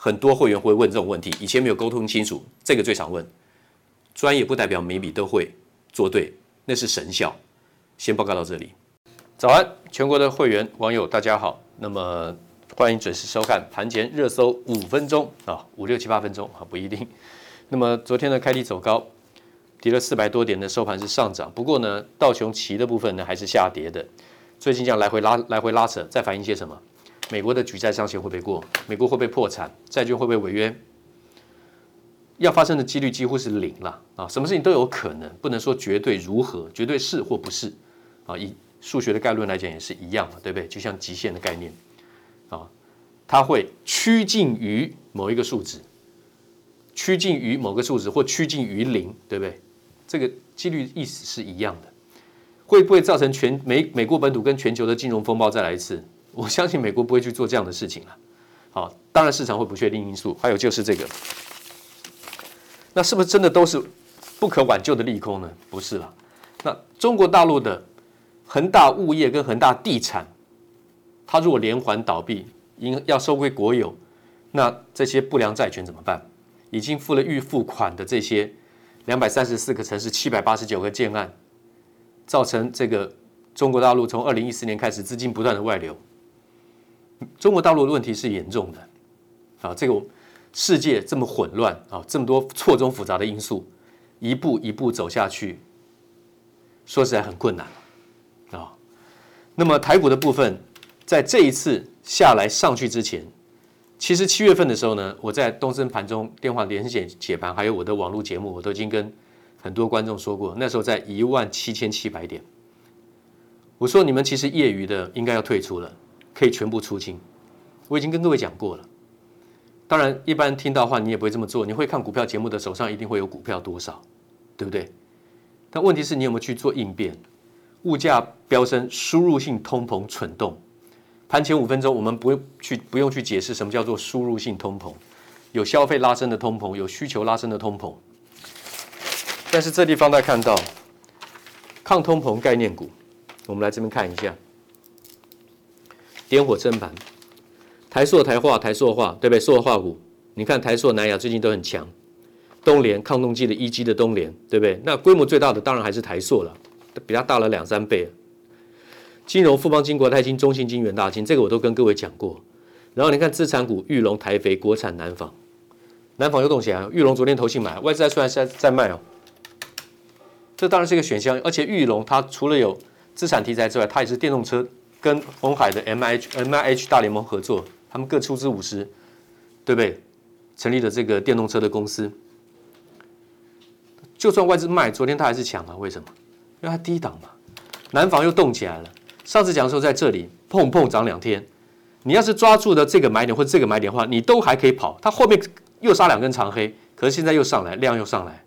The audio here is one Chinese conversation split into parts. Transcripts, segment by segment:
很多会员会问这种问题，以前没有沟通清楚，这个最常问。专业不代表每笔都会做对，那是神效。先报告到这里。早安，全国的会员网友大家好。那么欢迎准时收看盘前热搜五分钟啊，五六七八分钟啊，不一定。那么昨天的开低走高，跌了四百多点的收盘是上涨，不过呢，道琼奇的部分呢还是下跌的。最近这样来回拉来回拉扯，在反映些什么？美国的举债上限会不会过？美国会不会破产？债券会不会违约？要发生的几率几乎是零了啊！什么事情都有可能，不能说绝对如何，绝对是或不是啊？以。数学的概论来讲也是一样的，对不对？就像极限的概念，啊，它会趋近于某一个数值，趋近于某个数值或趋近于零，对不对？这个几率意思是一样的。会不会造成全美美国本土跟全球的金融风暴再来一次？我相信美国不会去做这样的事情了。好，当然市场会不确定因素，还有就是这个，那是不是真的都是不可挽救的利空呢？不是了。那中国大陆的。恒大物业跟恒大地产，它如果连环倒闭，应要收归国有，那这些不良债权怎么办？已经付了预付款的这些两百三十四个城市、七百八十九个建案，造成这个中国大陆从二零一四年开始资金不断的外流。中国大陆的问题是严重的，啊，这个世界这么混乱啊，这么多错综复杂的因素，一步一步走下去，说实在很困难。啊那么台股的部分，在这一次下来上去之前，其实七月份的时候呢，我在东森盘中电话连线解盘，还有我的网络节目，我都已经跟很多观众说过，那时候在一万七千七百点，我说你们其实业余的应该要退出了，可以全部出清，我已经跟各位讲过了。当然，一般听到话你也不会这么做，你会看股票节目的手上一定会有股票多少，对不对？但问题是你有没有去做应变？物价飙升，输入性通膨蠢动。盘前五分钟，我们不会去不用去解释什么叫做输入性通膨，有消费拉升的通膨，有需求拉升的通膨。但是这地方大家看到抗通膨概念股，我们来这边看一下。点火撑盘，台塑、台化、台塑化，对不对？塑化股，你看台塑、南亚最近都很强。东联抗冻剂的一机的东联，对不对？那规模最大的当然还是台塑了，比它大了两三倍。金融富邦金、国泰金、中信金、元大金，这个我都跟各位讲过。然后你看资产股，裕隆、台肥、国产、南纺，南纺又动起来。裕隆昨天投信买，外资虽然在在卖哦，这当然是一个选项。而且裕隆它除了有资产题材之外，它也是电动车跟鸿海的 M I H M I H 大联盟合作，他们各出资五十，对不对？成立的这个电动车的公司。就算外资卖，昨天它还是强啊？为什么？因为它低档嘛。南房又动起来了。上次讲的时候在这里碰碰涨两天，你要是抓住的这个买点或者这个买点的话，你都还可以跑。它后面又杀两根长黑，可是现在又上来，量又上来。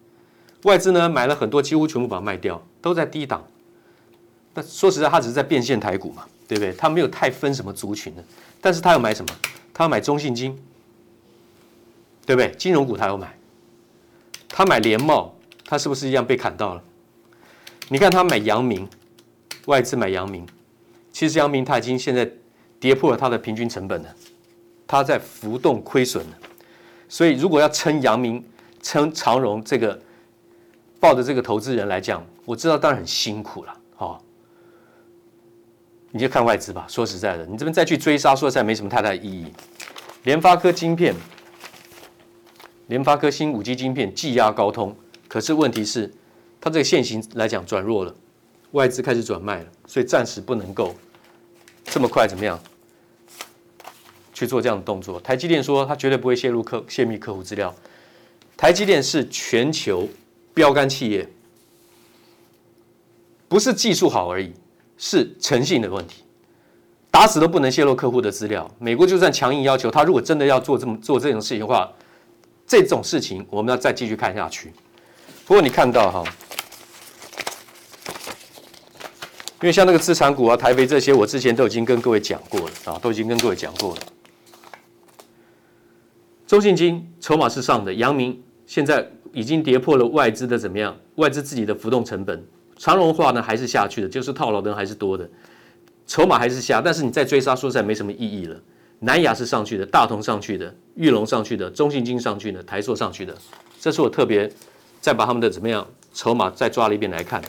外资呢买了很多，几乎全部把它卖掉，都在低档。那说实在，它只是在变现台股嘛，对不对？他没有太分什么族群的，但是他要买什么？他要买中信金，对不对？金融股他要买，他买联茂。他是不是一样被砍到了？你看他买阳明，外资买阳明，其实阳明他已经现在跌破了他的平均成本了，他在浮动亏损了。所以如果要撑阳明、撑长荣这个抱着这个投资人来讲，我知道当然很辛苦了。哦，你就看外资吧。说实在的，你这边再去追杀，说实在没什么太大的意义。联发科晶片，联发科新五 G 晶片，技压高通。可是问题是，它这个线型来讲转弱了，外资开始转卖了，所以暂时不能够这么快怎么样去做这样的动作。台积电说，它绝对不会泄露客泄密客户资料。台积电是全球标杆企业，不是技术好而已，是诚信的问题，打死都不能泄露客户的资料。美国就算强硬要求，他如果真的要做这么做这种事情的话，这种事情我们要再继续看下去。不过你看到哈，因为像那个资产股啊、台肥这些，我之前都已经跟各位讲过了啊，都已经跟各位讲过了。中信金筹码是上的，阳明现在已经跌破了外资的怎么样？外资自己的浮动成本。长荣化呢还是下去的，就是套牢的人还是多的，筹码还是下，但是你再追杀，说实在没什么意义了。南亚是上去的，大同上去的，玉龙上去的，中信金上去的，台塑上去的，这是我特别。再把他们的怎么样筹码再抓了一遍来看，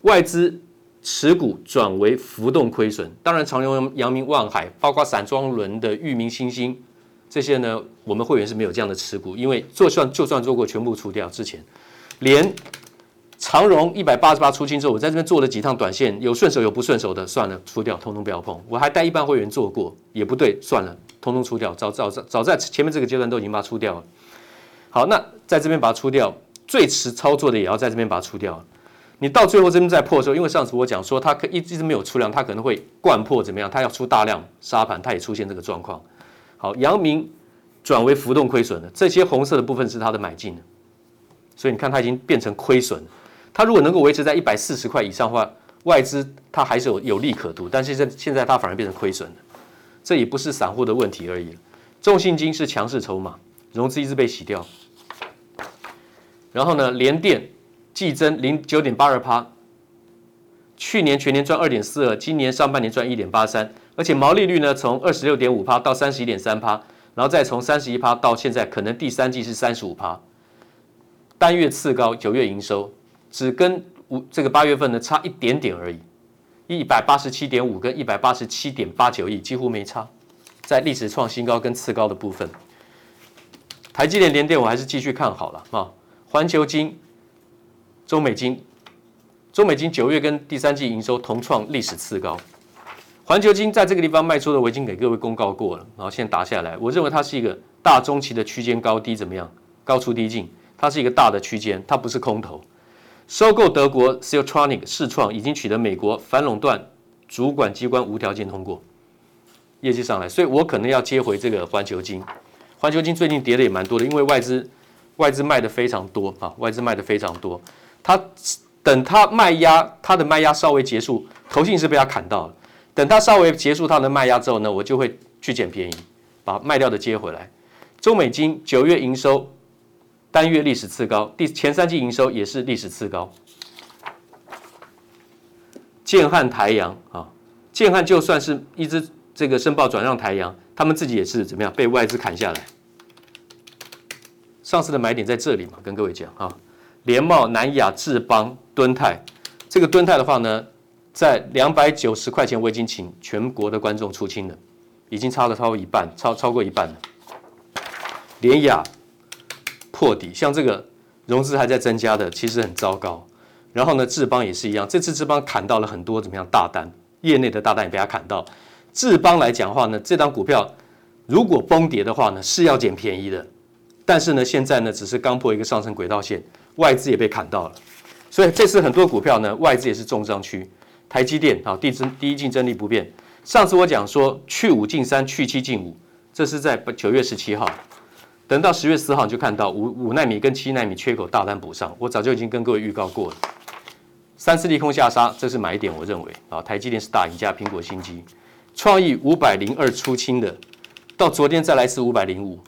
外资持股转为浮动亏损。当然，长荣、阳明、万海，包括散装轮的域名、新星这些呢，我们会员是没有这样的持股，因为就算就算做过全部出掉之前，连长荣一百八十八出清之后，我在这边做了几趟短线，有顺手有不顺手的，算了，出掉，通通不要碰。我还带一般会员做过，也不对，算了，通通出掉。早早早早在前面这个阶段都已经把它出掉了。好，那在这边把它出掉。最迟操作的也要在这边把它出掉，你到最后这边再破的时候，因为上次我讲说它可一一直没有出量，它可能会灌破怎么样？它要出大量杀盘，它也出现这个状况。好，阳明转为浮动亏损了，这些红色的部分是它的买进，所以你看它已经变成亏损。它如果能够维持在一百四十块以上的话，外资它还是有有利可图，但是现现在它反而变成亏损了，这也不是散户的问题而已。中信金是强势筹码，融资一直被洗掉。然后呢，联电季增零九点八二趴，去年全年赚二点四二，今年上半年赚一点八三，而且毛利率呢从二十六点五趴到三十一点三趴，然后再从三十一趴到现在可能第三季是三十五趴，单月次高，九月营收只跟五这个八月份呢差一点点而已，一百八十七点五跟一百八十七点八九亿几乎没差，在历史创新高跟次高的部分，台积电联电我还是继续看好了啊。环球金、中美金、中美金九月跟第三季营收同创历史次高。环球金在这个地方卖出的，我已经给各位公告过了，然后现在打下来。我认为它是一个大中期的区间高低怎么样？高出低进，它是一个大的区间，它不是空头。收购德国 Siltronic 世创已经取得美国反垄断主管机关无条件通过，业绩上来，所以我可能要接回这个环球金。环球金最近跌的也蛮多的，因为外资。外资卖的非常多啊，外资卖的非常多。他等他卖压，他的卖压稍微结束，投信是被他砍到了。等他稍微结束他的卖压之后呢，我就会去捡便宜，把卖掉的接回来。中美金九月营收单月历史次高，第前三季营收也是历史次高。建汉台阳啊，建汉就算是一只这个申报转让台阳，他们自己也是怎么样被外资砍下来。上次的买点在这里嘛，跟各位讲啊，联茂、南亚、智邦、敦泰，这个敦泰的话呢，在两百九十块钱，我已经请全国的观众出清了，已经差了超过一半，超超过一半了。联雅破底，像这个融资还在增加的，其实很糟糕。然后呢，智邦也是一样，这次智邦砍到了很多怎么样大单，业内的大单也被他砍到。智邦来讲的话呢，这张股票如果崩跌的话呢，是要捡便宜的。但是呢，现在呢，只是刚破一个上升轨道线，外资也被砍到了，所以这次很多股票呢，外资也是重灾区。台积电啊，第一第一竞争力不变。上次我讲说去五进三，去七进五，这是在九月十七号。等到十月四号你就看到五五纳米跟七纳米缺口大单补上，我早就已经跟各位预告过了。三次利空下杀，这是买点，我认为啊，台积电是大赢家，苹果新机，创意五百零二出清的，到昨天再来一次五百零五。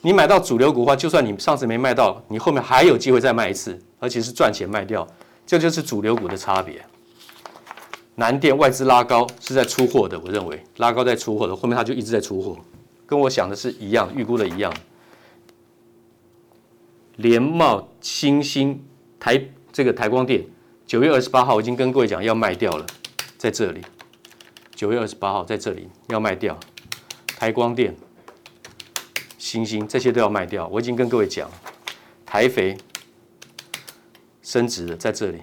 你买到主流股的话，就算你上次没卖到，你后面还有机会再卖一次，而且是赚钱卖掉，这就是主流股的差别。南电外资拉高是在出货的，我认为拉高在出货的，后面它就一直在出货，跟我想的是一样，预估的一样。联茂、欣兴、台这个台光电，九月二十八号我已经跟各位讲要卖掉了，在这里，九月二十八号在这里要卖掉，台光电。星星这些都要卖掉，我已经跟各位讲，台肥升值了，在这里，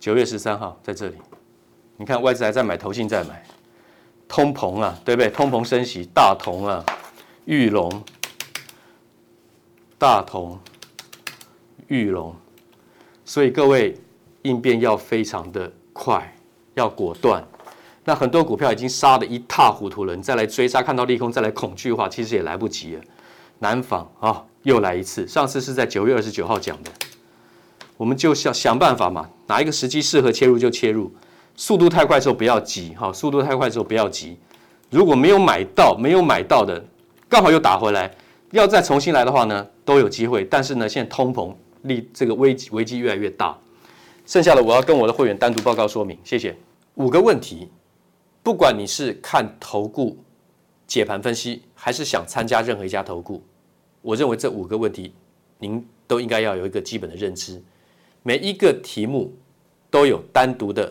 九月十三号在这里，你看外资还在买，投信在买，通膨啊，对不对？通膨升息，大同啊，裕隆，大同，裕隆，所以各位应变要非常的快，要果断。那很多股票已经杀得一塌糊涂了，你再来追杀，看到利空再来恐惧的话，其实也来不及了。南纺啊，又来一次，上次是在九月二十九号讲的，我们就想想办法嘛，哪一个时机适合切入就切入，速度太快的时候不要急，哈，速度太快的时候不要急。如果没有买到，没有买到的，刚好又打回来，要再重新来的话呢，都有机会。但是呢，现在通膨力这个危机危机越来越大，剩下的我要跟我的会员单独报告说明，谢谢。五个问题。不管你是看投顾解盘分析，还是想参加任何一家投顾，我认为这五个问题您都应该要有一个基本的认知。每一个题目都有单独的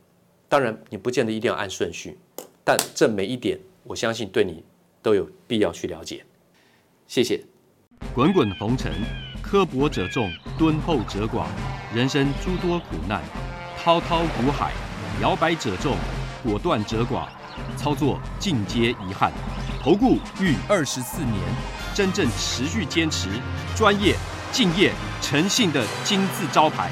当然，你不见得一定要按顺序，但这每一点，我相信对你都有必要去了解。谢谢。滚滚红尘，刻薄者众，敦厚者寡；人生诸多苦难，滔滔苦海，摇摆者众。果断者寡，操作尽皆遗憾。投顾逾二十四年，真正持续坚持、专业、敬业、诚信的金字招牌。